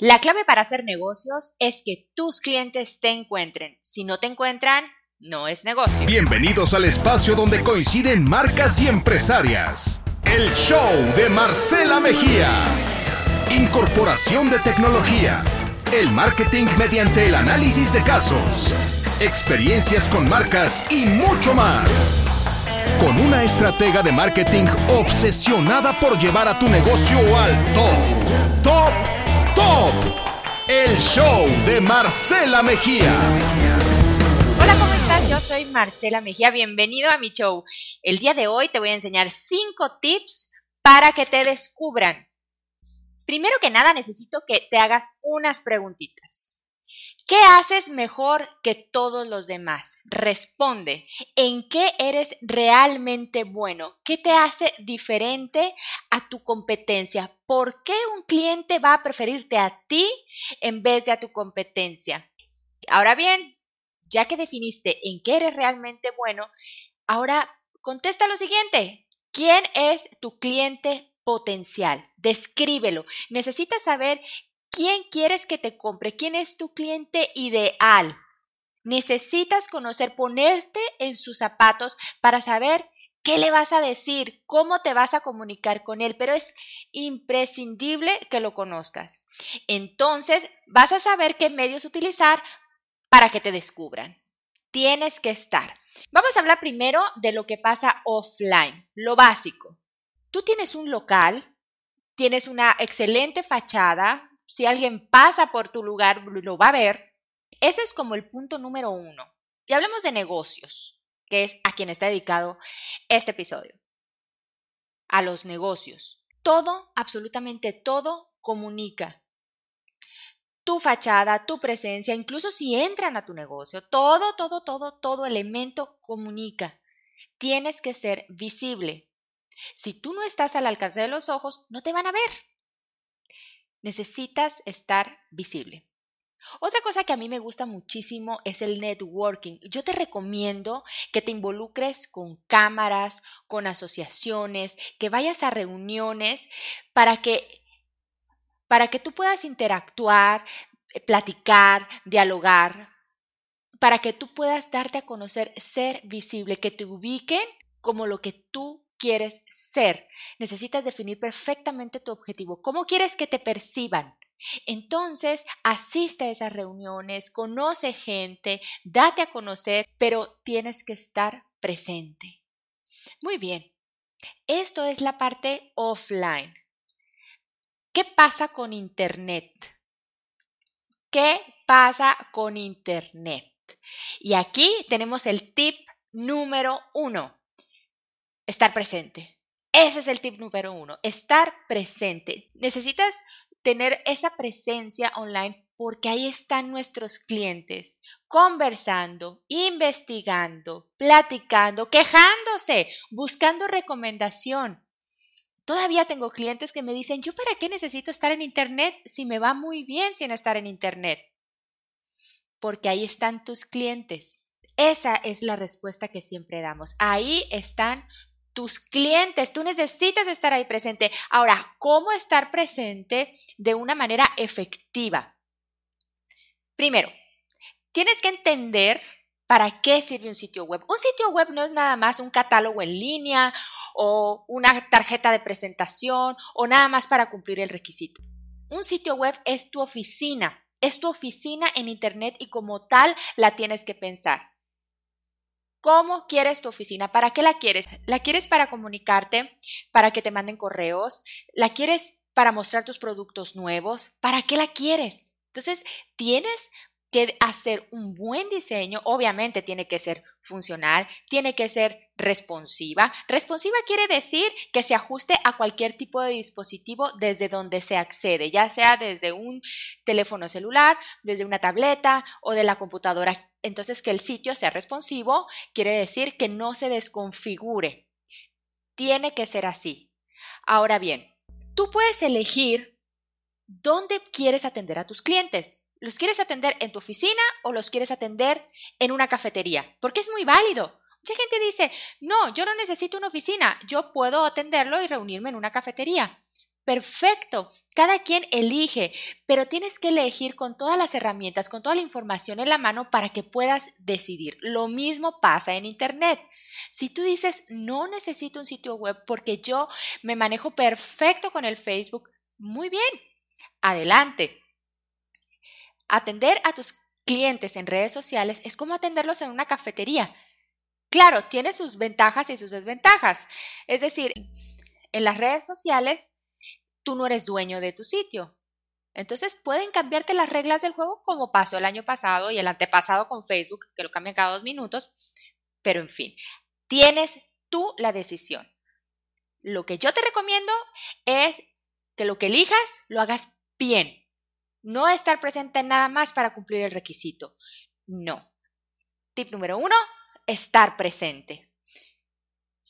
La clave para hacer negocios es que tus clientes te encuentren. Si no te encuentran, no es negocio. Bienvenidos al espacio donde coinciden marcas y empresarias. El show de Marcela Mejía. Incorporación de tecnología. El marketing mediante el análisis de casos. Experiencias con marcas y mucho más. Con una estratega de marketing obsesionada por llevar a tu negocio al top. Top El show de Marcela Mejía. Hola, ¿cómo estás? Yo soy Marcela Mejía, bienvenido a mi show. El día de hoy te voy a enseñar 5 tips para que te descubran. Primero que nada, necesito que te hagas unas preguntitas. ¿Qué haces mejor que todos los demás? Responde. ¿En qué eres realmente bueno? ¿Qué te hace diferente a tu competencia? ¿Por qué un cliente va a preferirte a ti en vez de a tu competencia? Ahora bien, ya que definiste en qué eres realmente bueno, ahora contesta lo siguiente. ¿Quién es tu cliente potencial? Descríbelo. Necesitas saber ¿Quién quieres que te compre? ¿Quién es tu cliente ideal? Necesitas conocer, ponerte en sus zapatos para saber qué le vas a decir, cómo te vas a comunicar con él, pero es imprescindible que lo conozcas. Entonces, vas a saber qué medios utilizar para que te descubran. Tienes que estar. Vamos a hablar primero de lo que pasa offline, lo básico. Tú tienes un local, tienes una excelente fachada, si alguien pasa por tu lugar, lo va a ver. Eso es como el punto número uno. Y hablemos de negocios, que es a quien está dedicado este episodio. A los negocios. Todo, absolutamente todo, comunica. Tu fachada, tu presencia, incluso si entran a tu negocio, todo, todo, todo, todo elemento comunica. Tienes que ser visible. Si tú no estás al alcance de los ojos, no te van a ver. Necesitas estar visible. Otra cosa que a mí me gusta muchísimo es el networking. Yo te recomiendo que te involucres con cámaras, con asociaciones, que vayas a reuniones para que para que tú puedas interactuar, eh, platicar, dialogar, para que tú puedas darte a conocer, ser visible, que te ubiquen como lo que tú quieres ser. Necesitas definir perfectamente tu objetivo. ¿Cómo quieres que te perciban? Entonces, asiste a esas reuniones, conoce gente, date a conocer, pero tienes que estar presente. Muy bien, esto es la parte offline. ¿Qué pasa con Internet? ¿Qué pasa con Internet? Y aquí tenemos el tip número uno. Estar presente. Ese es el tip número uno, estar presente. Necesitas tener esa presencia online porque ahí están nuestros clientes conversando, investigando, platicando, quejándose, buscando recomendación. Todavía tengo clientes que me dicen, ¿yo para qué necesito estar en Internet si me va muy bien sin estar en Internet? Porque ahí están tus clientes. Esa es la respuesta que siempre damos. Ahí están tus clientes. Tú necesitas estar ahí presente. Ahora, ¿cómo estar presente de una manera efectiva? Primero, tienes que entender para qué sirve un sitio web. Un sitio web no es nada más un catálogo en línea o una tarjeta de presentación o nada más para cumplir el requisito. Un sitio web es tu oficina, es tu oficina en Internet y como tal la tienes que pensar. ¿Cómo quieres tu oficina? ¿Para qué la quieres? ¿La quieres para comunicarte? ¿Para que te manden correos? ¿La quieres para mostrar tus productos nuevos? ¿Para qué la quieres? Entonces, tienes que hacer un buen diseño, obviamente tiene que ser funcional, tiene que ser responsiva. Responsiva quiere decir que se ajuste a cualquier tipo de dispositivo desde donde se accede, ya sea desde un teléfono celular, desde una tableta o de la computadora. Entonces, que el sitio sea responsivo quiere decir que no se desconfigure. Tiene que ser así. Ahora bien, tú puedes elegir dónde quieres atender a tus clientes. ¿Los quieres atender en tu oficina o los quieres atender en una cafetería? Porque es muy válido. Mucha gente dice, no, yo no necesito una oficina, yo puedo atenderlo y reunirme en una cafetería. Perfecto, cada quien elige, pero tienes que elegir con todas las herramientas, con toda la información en la mano para que puedas decidir. Lo mismo pasa en Internet. Si tú dices, no necesito un sitio web porque yo me manejo perfecto con el Facebook, muy bien, adelante. Atender a tus clientes en redes sociales es como atenderlos en una cafetería. Claro, tiene sus ventajas y sus desventajas. Es decir, en las redes sociales tú no eres dueño de tu sitio. Entonces pueden cambiarte las reglas del juego como pasó el año pasado y el antepasado con Facebook, que lo cambian cada dos minutos. Pero en fin, tienes tú la decisión. Lo que yo te recomiendo es que lo que elijas lo hagas bien. No estar presente nada más para cumplir el requisito. No. Tip número uno, estar presente.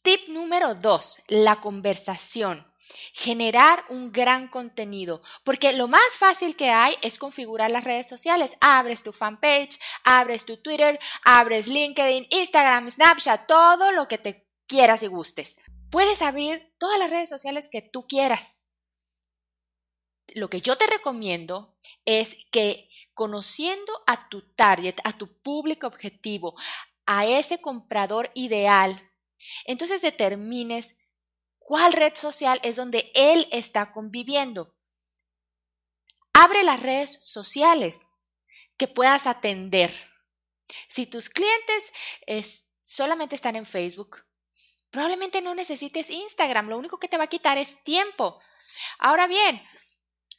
Tip número dos, la conversación generar un gran contenido, porque lo más fácil que hay es configurar las redes sociales. Abres tu fanpage, abres tu Twitter, abres LinkedIn, Instagram, Snapchat, todo lo que te quieras y gustes. Puedes abrir todas las redes sociales que tú quieras. Lo que yo te recomiendo es que conociendo a tu target, a tu público objetivo, a ese comprador ideal, entonces determines cuál red social es donde él está conviviendo. Abre las redes sociales que puedas atender. Si tus clientes solamente están en Facebook, probablemente no necesites Instagram, lo único que te va a quitar es tiempo. Ahora bien,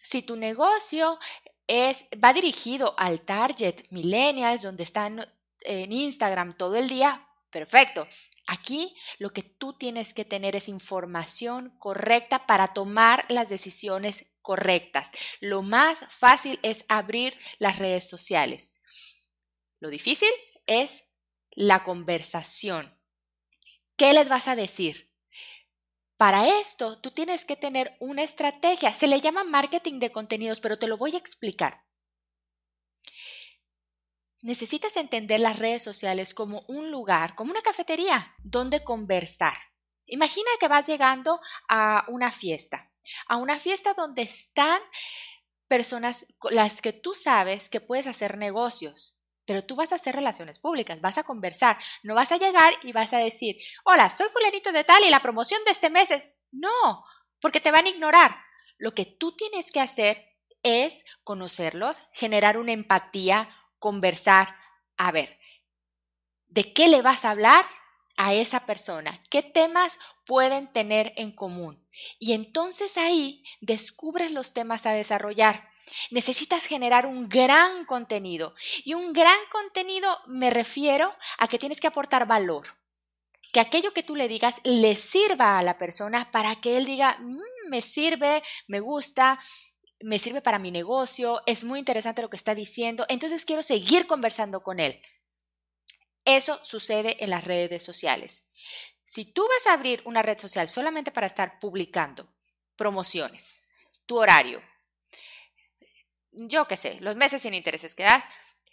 si tu negocio es, va dirigido al target millennials, donde están en Instagram todo el día, perfecto. Aquí lo que tú tienes que tener es información correcta para tomar las decisiones correctas. Lo más fácil es abrir las redes sociales. Lo difícil es la conversación. ¿Qué les vas a decir? Para esto, tú tienes que tener una estrategia. Se le llama marketing de contenidos, pero te lo voy a explicar necesitas entender las redes sociales como un lugar, como una cafetería, donde conversar. Imagina que vas llegando a una fiesta, a una fiesta donde están personas las que tú sabes que puedes hacer negocios, pero tú vas a hacer relaciones públicas, vas a conversar, no vas a llegar y vas a decir, hola, soy fulanito de tal y la promoción de este mes es... No, porque te van a ignorar. Lo que tú tienes que hacer es conocerlos, generar una empatía, conversar, a ver, ¿de qué le vas a hablar a esa persona? ¿Qué temas pueden tener en común? Y entonces ahí descubres los temas a desarrollar. Necesitas generar un gran contenido. Y un gran contenido me refiero a que tienes que aportar valor. Que aquello que tú le digas le sirva a la persona para que él diga, mm, me sirve, me gusta, me sirve para mi negocio, es muy interesante lo que está diciendo, entonces quiero seguir conversando con él. Eso sucede en las redes sociales. Si tú vas a abrir una red social solamente para estar publicando promociones, tu horario, yo qué sé, los meses sin intereses que das,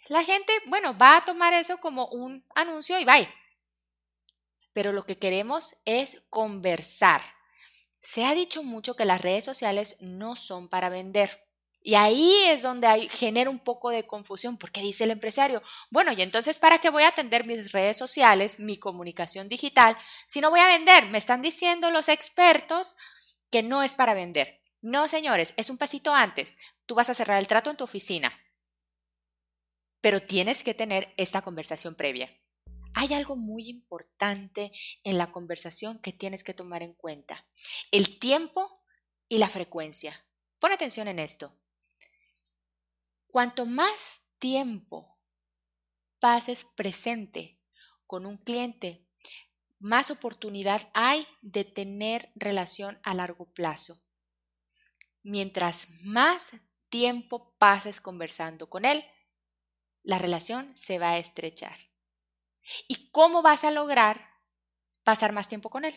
la gente, bueno, va a tomar eso como un anuncio y bye. Pero lo que queremos es conversar se ha dicho mucho que las redes sociales no son para vender. Y ahí es donde hay, genera un poco de confusión, porque dice el empresario, bueno, y entonces, ¿para qué voy a atender mis redes sociales, mi comunicación digital, si no voy a vender? Me están diciendo los expertos que no es para vender. No, señores, es un pasito antes. Tú vas a cerrar el trato en tu oficina, pero tienes que tener esta conversación previa hay algo muy importante en la conversación que tienes que tomar en cuenta. El tiempo y la frecuencia. Pon atención en esto. Cuanto más tiempo pases presente con un cliente, más oportunidad hay de tener relación a largo plazo. Mientras más tiempo pases conversando con él, la relación se va a estrechar. ¿Y cómo vas a lograr pasar más tiempo con él?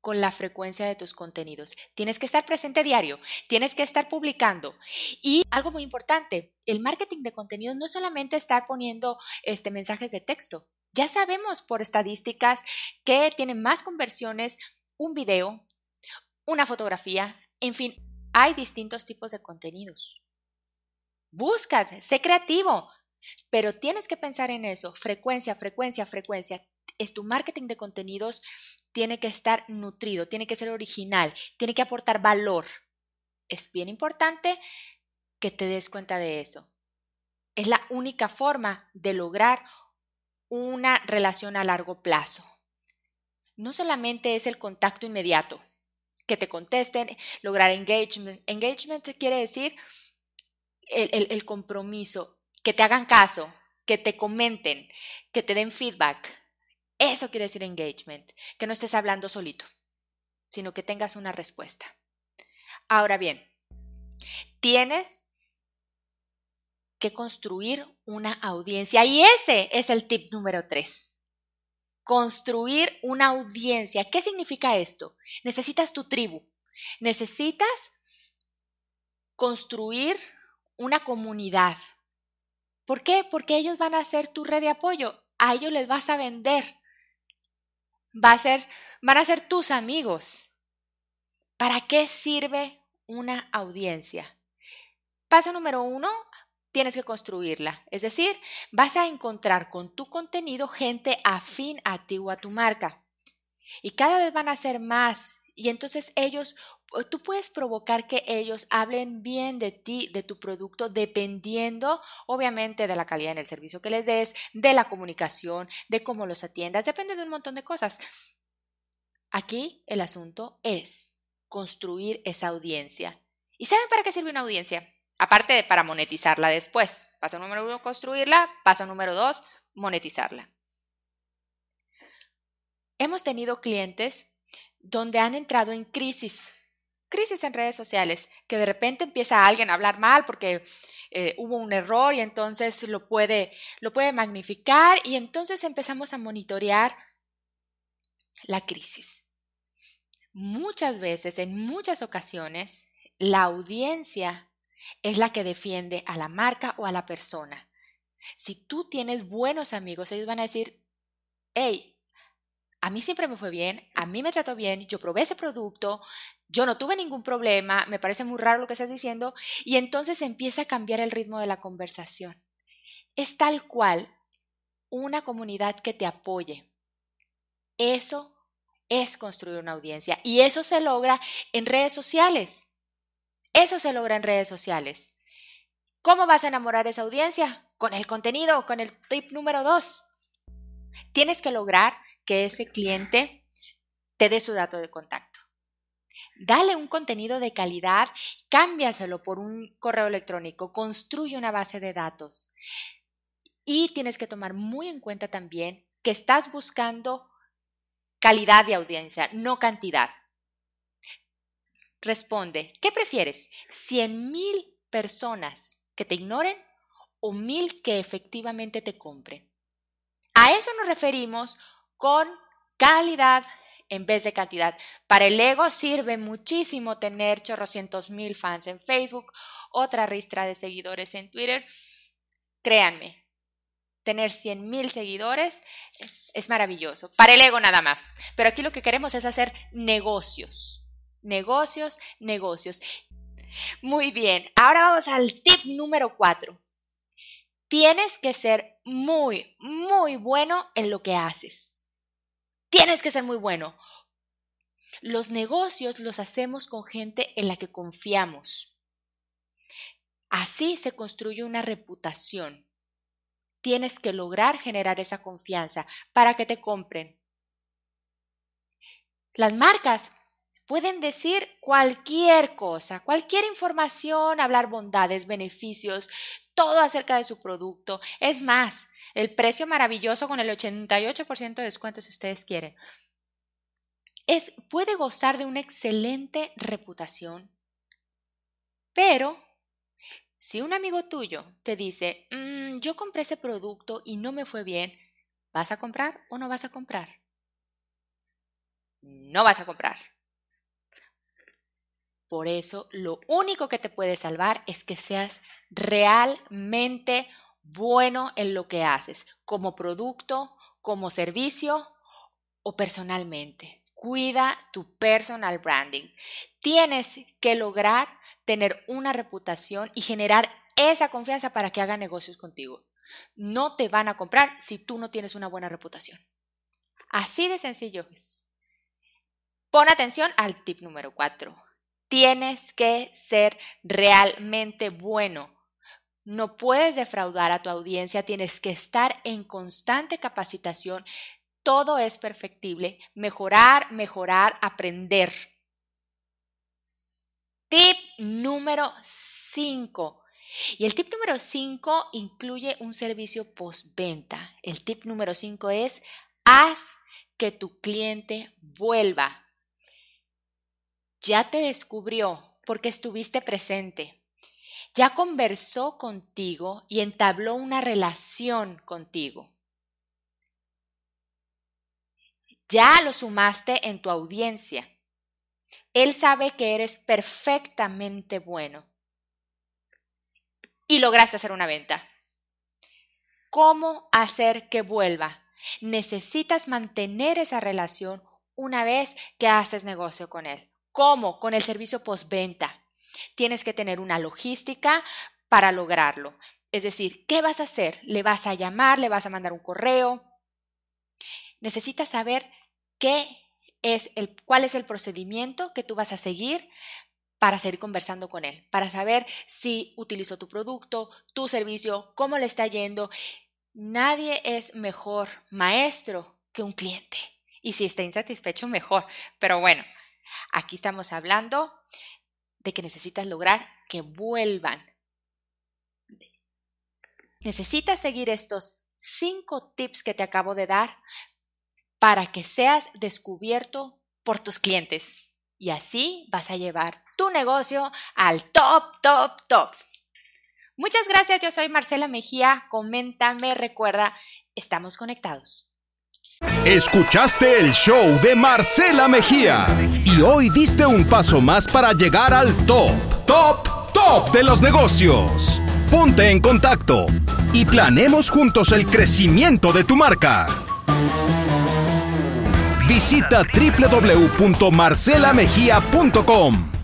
Con la frecuencia de tus contenidos. Tienes que estar presente diario, tienes que estar publicando. Y algo muy importante, el marketing de contenidos no es solamente estar poniendo este, mensajes de texto. Ya sabemos por estadísticas que tienen más conversiones un video, una fotografía, en fin, hay distintos tipos de contenidos. Busca, sé creativo, pero tienes que pensar en eso, frecuencia, frecuencia, frecuencia. Es tu marketing de contenidos tiene que estar nutrido, tiene que ser original, tiene que aportar valor. Es bien importante que te des cuenta de eso. Es la única forma de lograr una relación a largo plazo. No solamente es el contacto inmediato, que te contesten, lograr engagement. Engagement quiere decir el, compromiso, que te hagan caso, que te comenten, que te den feedback. Eso quiere decir engagement, que no estés hablando solito, sino que tengas una respuesta. Ahora bien, tienes que construir una audiencia y ese es el tip número tres. Construir una audiencia. ¿Qué significa esto? Necesitas tu tribu. Necesitas construir una comunidad. ¿Por qué? Porque ellos van a ser tu red de apoyo. A ellos les vas a vender. Va a ser, van a ser tus amigos. ¿Para qué sirve una audiencia? Paso número uno, tienes que construirla. Es decir, vas a encontrar con tu contenido gente afín a ti o a tu marca. Y cada vez van a ser más. Y entonces ellos tú puedes provocar que ellos hablen bien de ti, de tu producto, dependiendo obviamente de la calidad en el servicio que les des, de la comunicación, de cómo los atiendas, depende de un montón de cosas. Aquí el asunto es construir esa audiencia. ¿Y saben para qué sirve una audiencia? Aparte de para monetizarla después. Paso número uno, construirla. Paso número dos, monetizarla. Hemos tenido clientes donde han entrado en crisis crisis en redes sociales, que de repente empieza alguien a hablar mal porque eh, hubo un error y entonces lo puede, lo puede magnificar y entonces empezamos a monitorear la crisis. Muchas veces, en muchas ocasiones, la audiencia es la que defiende a la marca o a la persona. Si tú tienes buenos amigos, ellos van a decir, hey, a mí siempre me fue bien, a mí me trató bien, yo probé ese producto, yo no tuve ningún problema, me parece muy raro lo que estás diciendo, y entonces empieza a cambiar el ritmo de la conversación. Es tal cual una comunidad que te apoye. Eso es construir una audiencia y eso se logra en redes sociales. Eso se logra en redes sociales. ¿Cómo vas a enamorar esa audiencia? Con el contenido, con el tip número dos. Tienes que lograr que ese cliente te dé su dato de contacto. Dale un contenido de calidad, cámbiaselo por un correo electrónico, construye una base de datos. Y tienes que tomar muy en cuenta también que estás buscando calidad de audiencia, no cantidad. Responde, ¿qué prefieres? ¿Cien mil personas que te ignoren o mil que efectivamente te compren? A eso nos referimos con calidad en vez de cantidad. Para el ego sirve muchísimo tener chorrocientos mil fans en Facebook, otra ristra de seguidores en Twitter. Créanme, tener cien mil seguidores es maravilloso. Para el ego nada más. Pero aquí lo que queremos es hacer negocios. Negocios, negocios. Muy bien, ahora vamos al tip número cuatro. Tienes que ser muy, muy bueno en lo que haces. Tienes que ser muy bueno. Los negocios los hacemos con gente en la que confiamos. Así se construye una reputación. Tienes que lograr generar esa confianza para que te compren. Las marcas pueden decir cualquier cosa, cualquier información, hablar bondades, beneficios, todo acerca de su producto. Es más, el precio maravilloso con el 88% de descuento si ustedes quieren. Es, puede gozar de una excelente reputación. Pero si un amigo tuyo te dice, mm, yo compré ese producto y no me fue bien, ¿vas a comprar o no vas a comprar? No vas a comprar. Por eso, lo único que te puede salvar es que seas realmente bueno en lo que haces, como producto, como servicio o personalmente. Cuida tu personal branding. Tienes que lograr tener una reputación y generar esa confianza para que hagan negocios contigo. No te van a comprar si tú no tienes una buena reputación. Así de sencillo es. Pon atención al tip número 4. Tienes que ser realmente bueno. No puedes defraudar a tu audiencia, tienes que estar en constante capacitación. Todo es perfectible. Mejorar, mejorar, aprender. Tip número 5. Y el tip número 5 incluye un servicio postventa. El tip número 5 es haz que tu cliente vuelva. Ya te descubrió porque estuviste presente. Ya conversó contigo y entabló una relación contigo. Ya lo sumaste en tu audiencia. Él sabe que eres perfectamente bueno. Y lograste hacer una venta. ¿Cómo hacer que vuelva? Necesitas mantener esa relación una vez que haces negocio con él. ¿Cómo? Con el servicio postventa. Tienes que tener una logística para lograrlo. Es decir, ¿qué vas a hacer? ¿Le vas a llamar? ¿Le vas a mandar un correo? Necesitas saber qué es el, cuál es el procedimiento que tú vas a seguir para seguir conversando con él, para saber si utilizó tu producto, tu servicio, cómo le está yendo. Nadie es mejor maestro que un cliente. Y si está insatisfecho, mejor. Pero bueno, aquí estamos hablando de que necesitas lograr que vuelvan. Necesitas seguir estos cinco tips que te acabo de dar para que seas descubierto por tus clientes. Y así vas a llevar tu negocio al top, top, top. Muchas gracias, yo soy Marcela Mejía. Coméntame, recuerda, estamos conectados. Escuchaste el show de Marcela Mejía y hoy diste un paso más para llegar al top, top, top de los negocios. Ponte en contacto y planemos juntos el crecimiento de tu marca. Visita www.marcelamejía.com